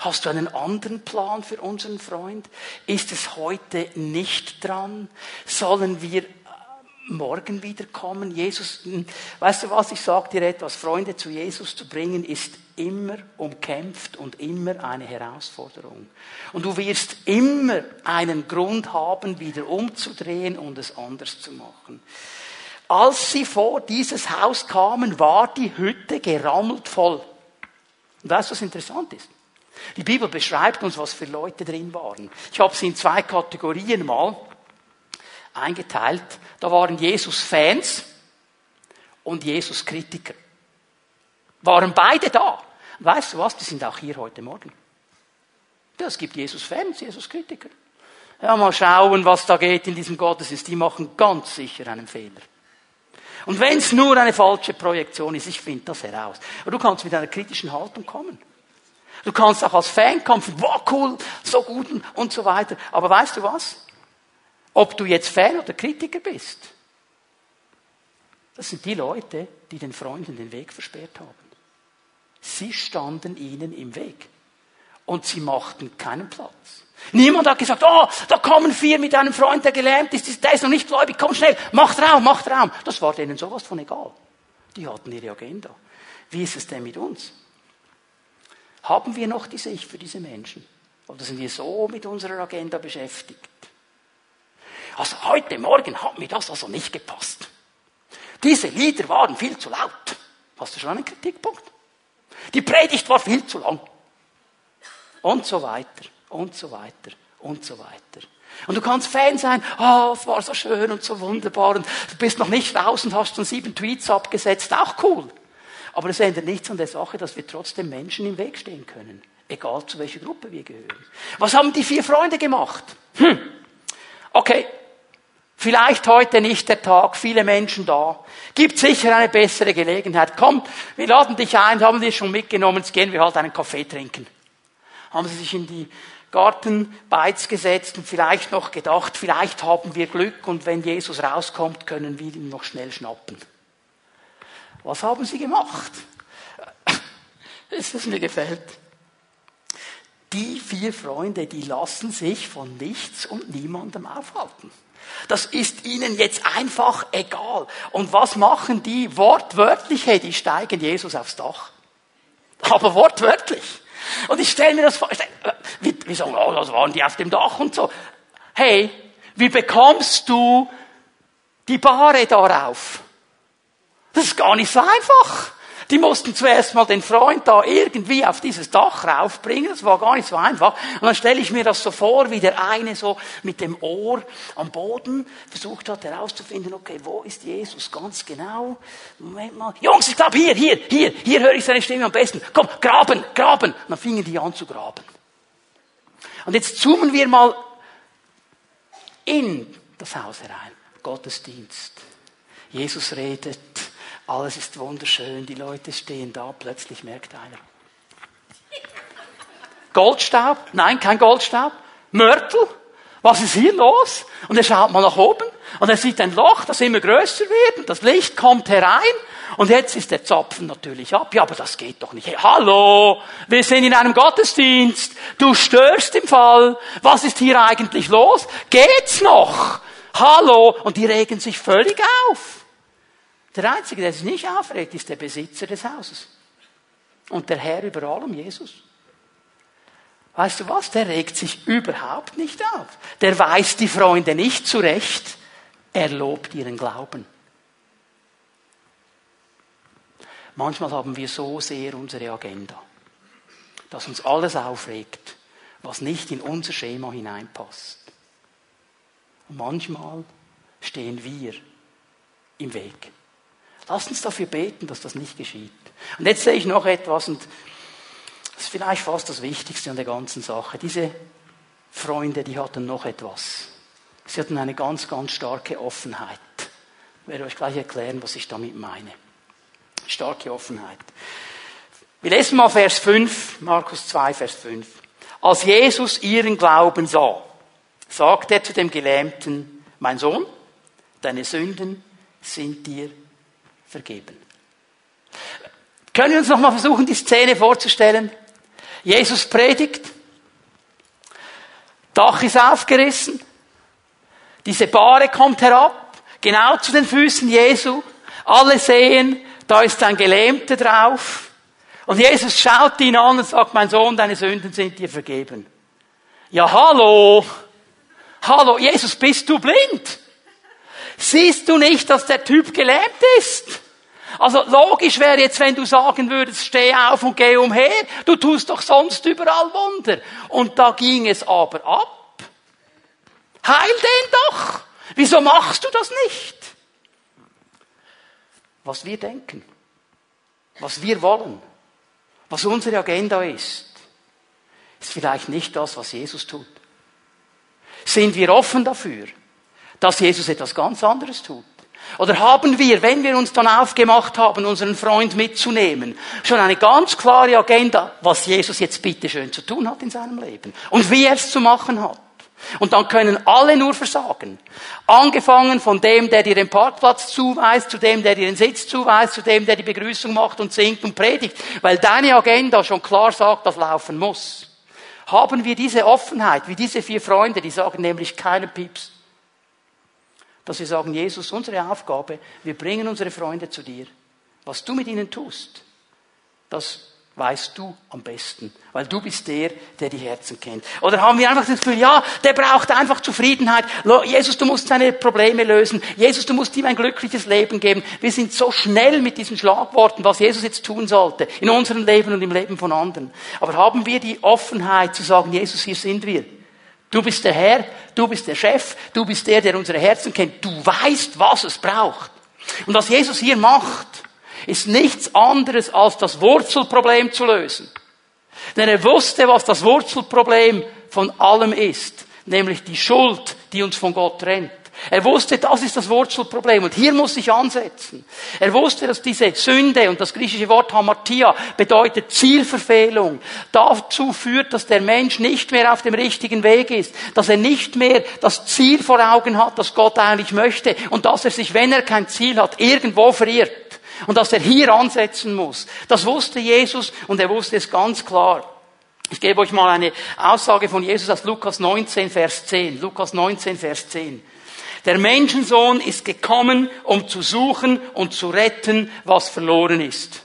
Hast du einen anderen Plan für unseren Freund? Ist es heute nicht dran? Sollen wir morgen wiederkommen. Jesus, hm, weißt du was, ich sage dir etwas, Freunde zu Jesus zu bringen, ist immer umkämpft und immer eine Herausforderung. Und du wirst immer einen Grund haben, wieder umzudrehen und es anders zu machen. Als sie vor dieses Haus kamen, war die Hütte gerammelt voll. Und weißt du, was interessant ist? Die Bibel beschreibt uns, was für Leute drin waren. Ich habe sie in zwei Kategorien mal eingeteilt. Da waren Jesus-Fans und Jesus-Kritiker. Waren beide da. Weißt du was? Die sind auch hier heute Morgen. Es gibt Jesus-Fans, Jesus-Kritiker. Ja, mal schauen, was da geht in diesem Gottesdienst. Die machen ganz sicher einen Fehler. Und wenn es nur eine falsche Projektion ist, ich finde das heraus. Aber du kannst mit einer kritischen Haltung kommen. Du kannst auch als Fan kommen, wow, cool, so gut und so weiter. Aber weißt du was? Ob du jetzt Fan oder Kritiker bist, das sind die Leute, die den Freunden den Weg versperrt haben. Sie standen ihnen im Weg. Und sie machten keinen Platz. Niemand hat gesagt, oh, da kommen vier mit einem Freund, der gelähmt ist, der ist noch nicht gläubig, komm schnell, macht Raum, macht Raum. Das war denen sowas von egal. Die hatten ihre Agenda. Wie ist es denn mit uns? Haben wir noch die Sicht für diese Menschen? Oder sind wir so mit unserer Agenda beschäftigt? Also heute Morgen hat mir das also nicht gepasst. Diese Lieder waren viel zu laut. Hast du schon einen Kritikpunkt? Die Predigt war viel zu lang. Und so weiter, und so weiter, und so weiter. Und du kannst Fan sein, oh, es war so schön und so wunderbar und du bist noch nicht raus und hast schon sieben Tweets abgesetzt, auch cool. Aber es ändert nichts an der Sache, dass wir trotzdem Menschen im Weg stehen können. Egal zu welcher Gruppe wir gehören. Was haben die vier Freunde gemacht? Hm. Okay, Vielleicht heute nicht der Tag, viele Menschen da. Gibt sicher eine bessere Gelegenheit. Komm, wir laden dich ein, haben wir schon mitgenommen, jetzt gehen wir halt einen Kaffee trinken. Haben sie sich in die Gartenbeiz gesetzt und vielleicht noch gedacht, vielleicht haben wir Glück und wenn Jesus rauskommt, können wir ihn noch schnell schnappen. Was haben sie gemacht? Das, was mir gefällt. Die vier Freunde, die lassen sich von nichts und niemandem aufhalten. Das ist ihnen jetzt einfach egal. Und was machen die wortwörtlich? Hey, die steigen Jesus aufs Dach. Aber wortwörtlich. Und ich stelle mir das vor, wie, sagen, oh, das waren die auf dem Dach und so. Hey, wie bekommst du die Bahre darauf? Das ist gar nicht so einfach. Die mussten zuerst mal den Freund da irgendwie auf dieses Dach raufbringen. Das war gar nicht so einfach. Und dann stelle ich mir das so vor, wie der eine so mit dem Ohr am Boden versucht hat herauszufinden, okay, wo ist Jesus ganz genau? Moment mal. Jungs, ich glaube hier, hier, hier, hier höre ich seine Stimme am besten. Komm, graben, graben. Und dann fingen die an zu graben. Und jetzt zoomen wir mal in das Haus herein. Gottesdienst. Jesus redet. Alles ist wunderschön. Die Leute stehen da. Plötzlich merkt einer. Goldstaub? Nein, kein Goldstaub. Mörtel? Was ist hier los? Und er schaut mal nach oben und er sieht ein Loch, das immer größer wird und das Licht kommt herein und jetzt ist der Zapfen natürlich ab. Ja, aber das geht doch nicht. Hey, hallo, wir sind in einem Gottesdienst. Du störst im Fall. Was ist hier eigentlich los? Geht's noch? Hallo. Und die regen sich völlig auf. Der Einzige, der sich nicht aufregt, ist der Besitzer des Hauses. Und der Herr über allem, Jesus. Weißt du was? Der regt sich überhaupt nicht auf. Der weist die Freunde nicht zurecht. Er lobt ihren Glauben. Manchmal haben wir so sehr unsere Agenda, dass uns alles aufregt, was nicht in unser Schema hineinpasst. Und manchmal stehen wir im Weg. Lass uns dafür beten, dass das nicht geschieht. Und jetzt sehe ich noch etwas, und das ist vielleicht fast das Wichtigste an der ganzen Sache. Diese Freunde, die hatten noch etwas. Sie hatten eine ganz, ganz starke Offenheit. Ich werde euch gleich erklären, was ich damit meine. Starke Offenheit. Wir lesen mal Vers 5, Markus 2, Vers 5. Als Jesus ihren Glauben sah, sagte er zu dem Gelähmten, mein Sohn, deine Sünden sind dir vergeben. Können wir uns noch mal versuchen, die Szene vorzustellen? Jesus predigt, Dach ist aufgerissen, diese Bahre kommt herab, genau zu den Füßen Jesu, alle sehen, da ist ein Gelähmter drauf, und Jesus schaut ihn an und sagt, mein Sohn, deine Sünden sind dir vergeben. Ja, hallo, hallo, Jesus, bist du blind? Siehst du nicht, dass der Typ gelähmt ist? Also logisch wäre jetzt, wenn du sagen würdest, steh auf und geh umher. Du tust doch sonst überall Wunder. Und da ging es aber ab. Heil den doch. Wieso machst du das nicht? Was wir denken, was wir wollen, was unsere Agenda ist, ist vielleicht nicht das, was Jesus tut. Sind wir offen dafür, dass Jesus etwas ganz anderes tut. Oder haben wir, wenn wir uns dann aufgemacht haben, unseren Freund mitzunehmen, schon eine ganz klare Agenda, was Jesus jetzt bitte schön zu tun hat in seinem Leben und wie er es zu machen hat. Und dann können alle nur versagen. Angefangen von dem, der dir den Parkplatz zuweist, zu dem, der dir den Sitz zuweist, zu dem, der die Begrüßung macht und singt und predigt, weil deine Agenda schon klar sagt, das laufen muss. Haben wir diese Offenheit, wie diese vier Freunde, die sagen nämlich keinen Pieps dass wir sagen, Jesus, unsere Aufgabe, wir bringen unsere Freunde zu dir. Was du mit ihnen tust, das weißt du am besten, weil du bist der, der die Herzen kennt. Oder haben wir einfach das Gefühl, ja, der braucht einfach Zufriedenheit. Jesus, du musst seine Probleme lösen. Jesus, du musst ihm ein glückliches Leben geben. Wir sind so schnell mit diesen Schlagworten, was Jesus jetzt tun sollte, in unserem Leben und im Leben von anderen. Aber haben wir die Offenheit zu sagen, Jesus, hier sind wir. Du bist der Herr, du bist der Chef, du bist der, der unsere Herzen kennt. Du weißt, was es braucht. Und was Jesus hier macht, ist nichts anderes als das Wurzelproblem zu lösen. Denn er wusste, was das Wurzelproblem von allem ist, nämlich die Schuld, die uns von Gott trennt. Er wusste, das ist das Wurzelproblem und hier muss ich ansetzen. Er wusste, dass diese Sünde und das griechische Wort Hamartia bedeutet Zielverfehlung dazu führt, dass der Mensch nicht mehr auf dem richtigen Weg ist, dass er nicht mehr das Ziel vor Augen hat, das Gott eigentlich möchte und dass er sich, wenn er kein Ziel hat, irgendwo verirrt und dass er hier ansetzen muss. Das wusste Jesus und er wusste es ganz klar. Ich gebe euch mal eine Aussage von Jesus aus Lukas 19, Vers 10. Lukas 19, Vers 10. Der Menschensohn ist gekommen, um zu suchen und zu retten, was verloren ist.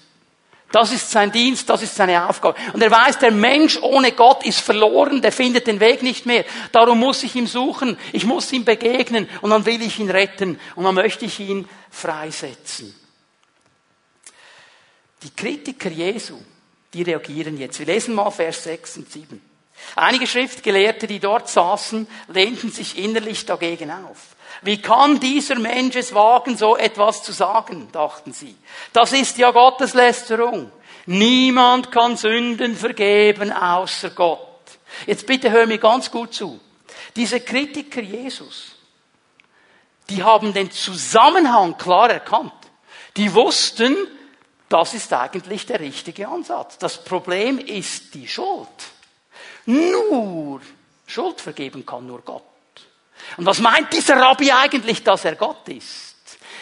Das ist sein Dienst, das ist seine Aufgabe. Und er weiß, der Mensch ohne Gott ist verloren, der findet den Weg nicht mehr. Darum muss ich ihm suchen, ich muss ihm begegnen und dann will ich ihn retten und dann möchte ich ihn freisetzen. Die Kritiker Jesu, die reagieren jetzt. Wir lesen mal Vers 6 und 7. Einige Schriftgelehrte, die dort saßen, lehnten sich innerlich dagegen auf. Wie kann dieser Mensch es wagen, so etwas zu sagen, dachten sie. Das ist ja Gotteslästerung. Niemand kann Sünden vergeben außer Gott. Jetzt bitte hör mir ganz gut zu. Diese Kritiker Jesus, die haben den Zusammenhang klar erkannt. Die wussten, das ist eigentlich der richtige Ansatz. Das Problem ist die Schuld. Nur Schuld vergeben kann nur Gott. Und was meint dieser Rabbi eigentlich, dass er Gott ist?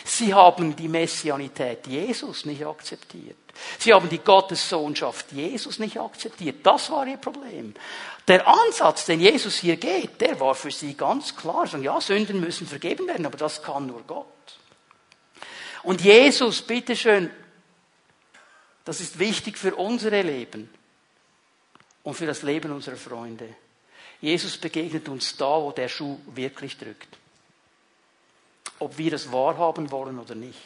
Sie haben die Messianität Jesus nicht akzeptiert. Sie haben die Gottessohnschaft Jesus nicht akzeptiert. Das war ihr Problem. Der Ansatz, den Jesus hier geht, der war für sie ganz klar. Sagen, ja, Sünden müssen vergeben werden, aber das kann nur Gott. Und Jesus, bitteschön, das ist wichtig für unsere Leben und für das Leben unserer Freunde. Jesus begegnet uns da, wo der Schuh wirklich drückt. Ob wir es wahrhaben wollen oder nicht.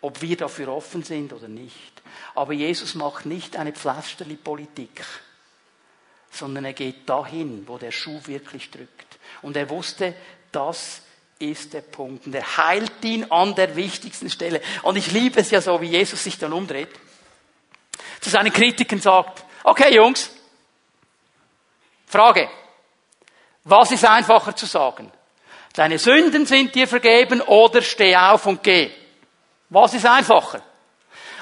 Ob wir dafür offen sind oder nicht. Aber Jesus macht nicht eine Pflasterli-Politik, sondern er geht dahin, wo der Schuh wirklich drückt. Und er wusste, das ist der Punkt. Und er heilt ihn an der wichtigsten Stelle. Und ich liebe es ja so, wie Jesus sich dann umdreht. Zu seinen Kritikern sagt, okay Jungs, Frage. Was ist einfacher zu sagen? Deine Sünden sind dir vergeben oder steh auf und geh. Was ist einfacher?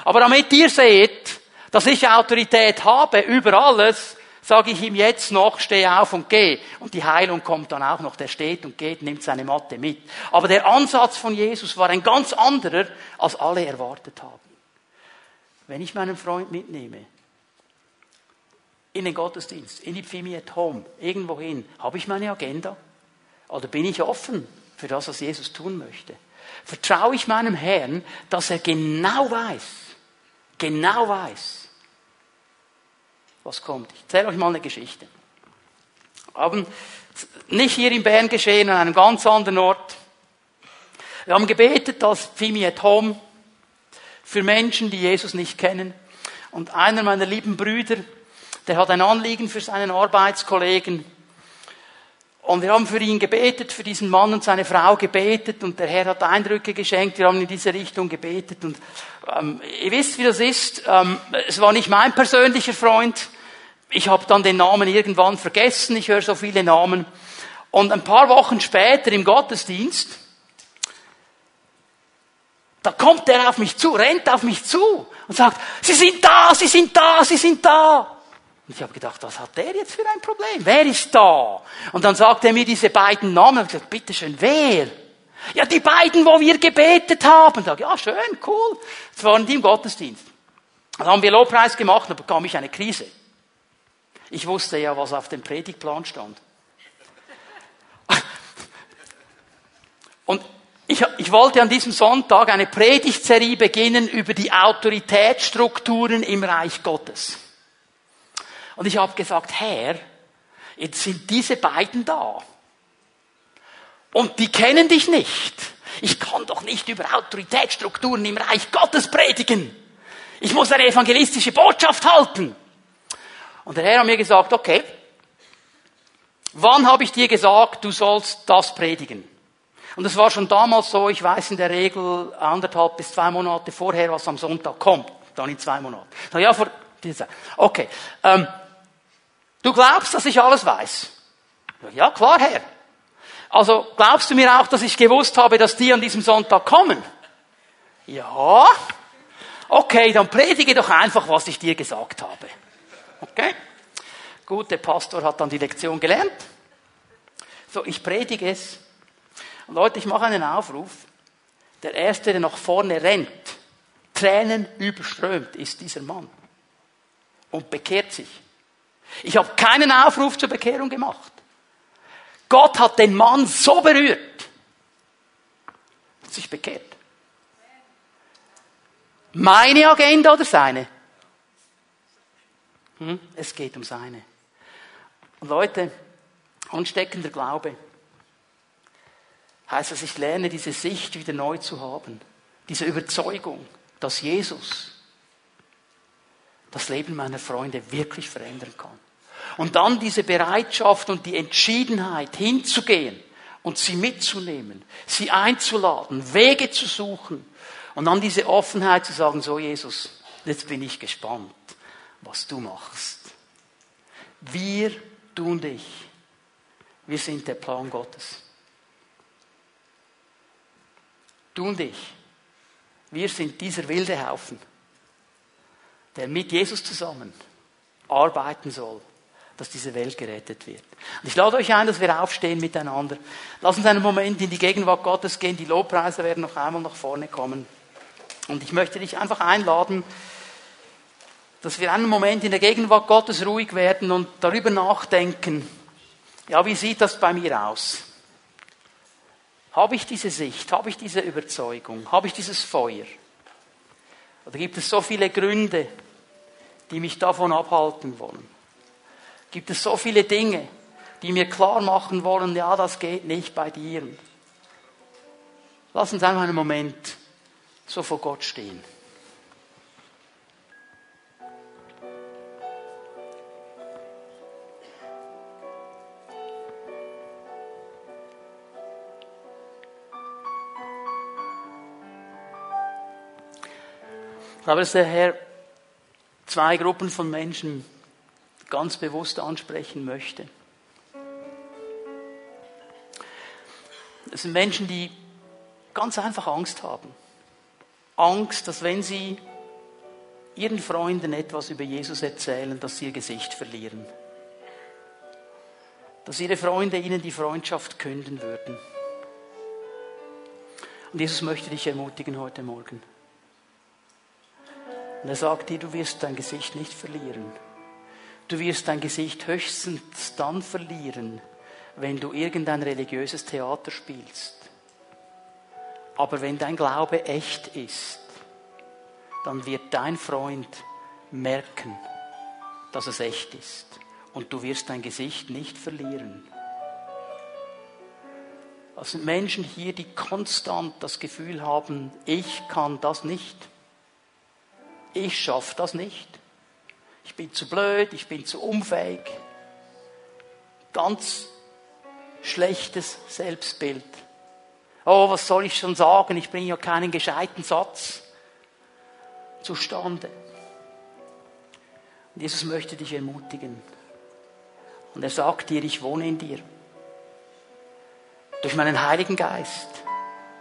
Aber damit ihr seht, dass ich Autorität habe über alles, sage ich ihm jetzt noch, steh auf und geh. Und die Heilung kommt dann auch noch. Der steht und geht, nimmt seine Matte mit. Aber der Ansatz von Jesus war ein ganz anderer, als alle erwartet haben. Wenn ich meinen Freund mitnehme, in den Gottesdienst, in die Pfimi at Home, irgendwo hin. Habe ich meine Agenda? Oder bin ich offen für das, was Jesus tun möchte? Vertraue ich meinem Herrn, dass er genau weiß, genau weiß, was kommt. Ich erzähle euch mal eine Geschichte. Haben nicht hier in Bern geschehen, an einem ganz anderen Ort. Wir haben gebetet als Pfimi at Home für Menschen, die Jesus nicht kennen. Und einer meiner lieben Brüder der hat ein Anliegen für seinen Arbeitskollegen. Und wir haben für ihn gebetet, für diesen Mann und seine Frau gebetet und der Herr hat Eindrücke geschenkt. Wir haben in diese Richtung gebetet und ähm, ihr wisst, wie das ist. Ähm, es war nicht mein persönlicher Freund. Ich habe dann den Namen irgendwann vergessen. Ich höre so viele Namen. Und ein paar Wochen später im Gottesdienst, da kommt er auf mich zu, rennt auf mich zu und sagt, Sie sind da, Sie sind da, Sie sind da. Und ich habe gedacht, was hat der jetzt für ein Problem? Wer ist da? Und dann sagt er mir diese beiden Namen. Und ich gesagt, bitteschön, wer? Ja, die beiden, wo wir gebetet haben. Ich sage, ja, schön, cool. Das waren die im Gottesdienst. Dann haben wir Lobpreis gemacht, dann bekam ich eine Krise. Ich wusste ja, was auf dem Predigtplan stand. Und ich, ich wollte an diesem Sonntag eine Predigtserie beginnen über die Autoritätsstrukturen im Reich Gottes. Und ich habe gesagt, Herr, jetzt sind diese beiden da. Und die kennen dich nicht. Ich kann doch nicht über Autoritätsstrukturen im Reich Gottes predigen. Ich muss eine evangelistische Botschaft halten. Und der Herr hat mir gesagt, okay, wann habe ich dir gesagt, du sollst das predigen? Und es war schon damals so, ich weiß in der Regel anderthalb bis zwei Monate vorher, was am Sonntag kommt. Dann in zwei Monaten. Ja, vor dieser Okay. Ähm, Du glaubst, dass ich alles weiß? Ja, klar, Herr. Also glaubst du mir auch, dass ich gewusst habe, dass die an diesem Sonntag kommen? Ja. Okay, dann predige doch einfach, was ich dir gesagt habe. Okay? Gut, der Pastor hat dann die Lektion gelernt. So, ich predige es. Und Leute, ich mache einen Aufruf. Der Erste, der nach vorne rennt, Tränen überströmt, ist dieser Mann. Und bekehrt sich. Ich habe keinen Aufruf zur Bekehrung gemacht. Gott hat den Mann so berührt, hat sich bekehrt. Meine Agenda oder seine? Hm? Es geht um seine. Und Leute, ansteckender Glaube heißt, dass ich lerne, diese Sicht wieder neu zu haben. Diese Überzeugung, dass Jesus das Leben meiner Freunde wirklich verändern kann. Und dann diese Bereitschaft und die Entschiedenheit hinzugehen und sie mitzunehmen, sie einzuladen, Wege zu suchen und dann diese Offenheit zu sagen, so Jesus, jetzt bin ich gespannt, was du machst. Wir, du und ich, wir sind der Plan Gottes. Du und ich, wir sind dieser wilde Haufen, der mit Jesus zusammen arbeiten soll, dass diese Welt gerettet wird. Und ich lade euch ein, dass wir aufstehen miteinander. Lass uns einen Moment in die Gegenwart Gottes gehen. Die Lobpreise werden noch einmal nach vorne kommen. Und ich möchte dich einfach einladen, dass wir einen Moment in der Gegenwart Gottes ruhig werden und darüber nachdenken, ja, wie sieht das bei mir aus? Habe ich diese Sicht? Habe ich diese Überzeugung? Habe ich dieses Feuer? Oder gibt es so viele Gründe, die mich davon abhalten wollen? Gibt es so viele Dinge, die mir klar machen wollen, ja, das geht nicht bei dir? Lass uns einfach einen Moment so vor Gott stehen. glaube, dass der Herr zwei Gruppen von Menschen ganz bewusst ansprechen möchte. Es sind Menschen, die ganz einfach Angst haben. Angst, dass wenn sie ihren Freunden etwas über Jesus erzählen, dass sie ihr Gesicht verlieren. Dass ihre Freunde ihnen die Freundschaft künden würden. Und Jesus möchte dich ermutigen heute Morgen. Und er sagt dir, du wirst dein Gesicht nicht verlieren. Du wirst dein Gesicht höchstens dann verlieren, wenn du irgendein religiöses Theater spielst. Aber wenn dein Glaube echt ist, dann wird dein Freund merken, dass es echt ist. Und du wirst dein Gesicht nicht verlieren. Das sind Menschen hier, die konstant das Gefühl haben, ich kann das nicht ich schaffe das nicht. Ich bin zu blöd, ich bin zu unfähig. Ganz schlechtes Selbstbild. Oh, was soll ich schon sagen? Ich bringe ja keinen gescheiten Satz zustande. Und Jesus möchte dich ermutigen. Und er sagt dir, ich wohne in dir. Durch meinen Heiligen Geist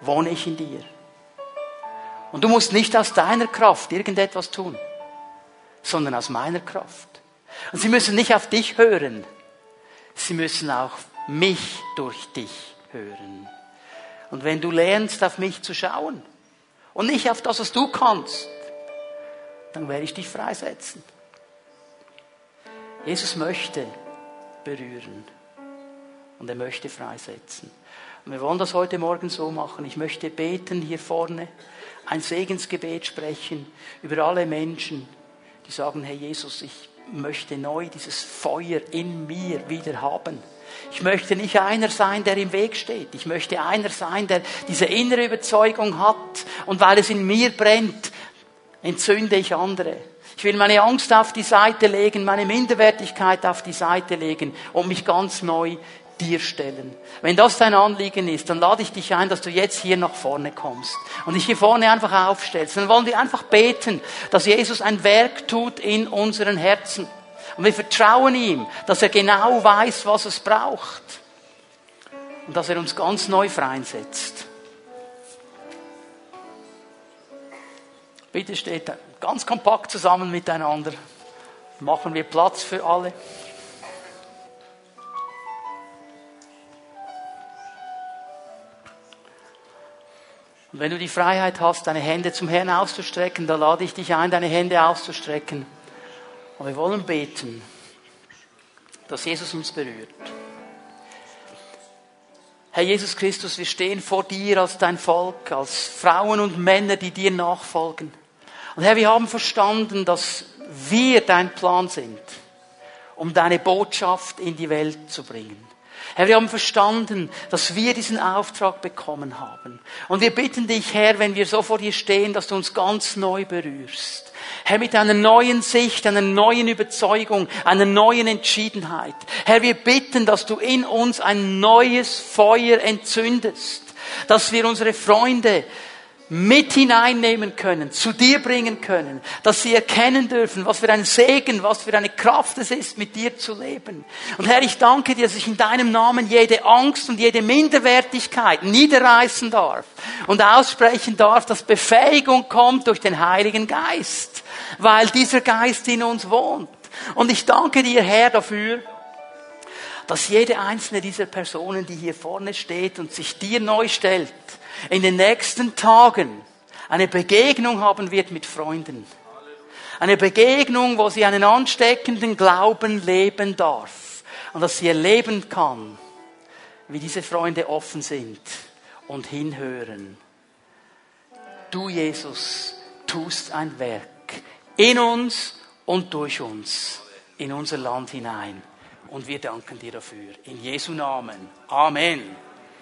wohne ich in dir. Und du musst nicht aus deiner Kraft irgendetwas tun, sondern aus meiner Kraft. Und sie müssen nicht auf dich hören, sie müssen auch mich durch dich hören. Und wenn du lernst, auf mich zu schauen und nicht auf das, was du kannst, dann werde ich dich freisetzen. Jesus möchte berühren und er möchte freisetzen. Und wir wollen das heute Morgen so machen. Ich möchte beten hier vorne ein Segensgebet sprechen über alle Menschen, die sagen, Herr Jesus, ich möchte neu dieses Feuer in mir wieder haben. Ich möchte nicht einer sein, der im Weg steht. Ich möchte einer sein, der diese innere Überzeugung hat. Und weil es in mir brennt, entzünde ich andere. Ich will meine Angst auf die Seite legen, meine Minderwertigkeit auf die Seite legen und mich ganz neu dir stellen. Wenn das dein Anliegen ist, dann lade ich dich ein, dass du jetzt hier nach vorne kommst und dich hier vorne einfach aufstellst. Dann wollen wir einfach beten, dass Jesus ein Werk tut in unseren Herzen. Und wir vertrauen ihm, dass er genau weiß, was es braucht. Und dass er uns ganz neu freisetzt. Bitte steht ganz kompakt zusammen miteinander. Machen wir Platz für alle. Und wenn du die Freiheit hast, deine Hände zum Herrn auszustrecken, dann lade ich dich ein, deine Hände auszustrecken. Und wir wollen beten. dass Jesus uns berührt. Herr Jesus Christus, wir stehen vor dir als dein Volk, als Frauen und Männer, die dir nachfolgen. Und Herr, wir haben verstanden, dass wir dein Plan sind, um deine Botschaft in die Welt zu bringen. Herr, wir haben verstanden, dass wir diesen Auftrag bekommen haben. Und wir bitten dich, Herr, wenn wir so vor dir stehen, dass du uns ganz neu berührst. Herr, mit einer neuen Sicht, einer neuen Überzeugung, einer neuen Entschiedenheit. Herr, wir bitten, dass du in uns ein neues Feuer entzündest, dass wir unsere Freunde mit hineinnehmen können, zu dir bringen können, dass sie erkennen dürfen, was für ein Segen, was für eine Kraft es ist, mit dir zu leben. Und Herr, ich danke dir, dass ich in deinem Namen jede Angst und jede Minderwertigkeit niederreißen darf und aussprechen darf, dass Befähigung kommt durch den Heiligen Geist, weil dieser Geist in uns wohnt. Und ich danke dir, Herr, dafür, dass jede einzelne dieser Personen, die hier vorne steht und sich dir neu stellt, in den nächsten Tagen eine Begegnung haben wird mit Freunden. Eine Begegnung, wo sie einen ansteckenden Glauben leben darf. Und dass sie erleben kann, wie diese Freunde offen sind und hinhören. Du, Jesus, tust ein Werk in uns und durch uns in unser Land hinein. Und wir danken dir dafür. In Jesu Namen. Amen.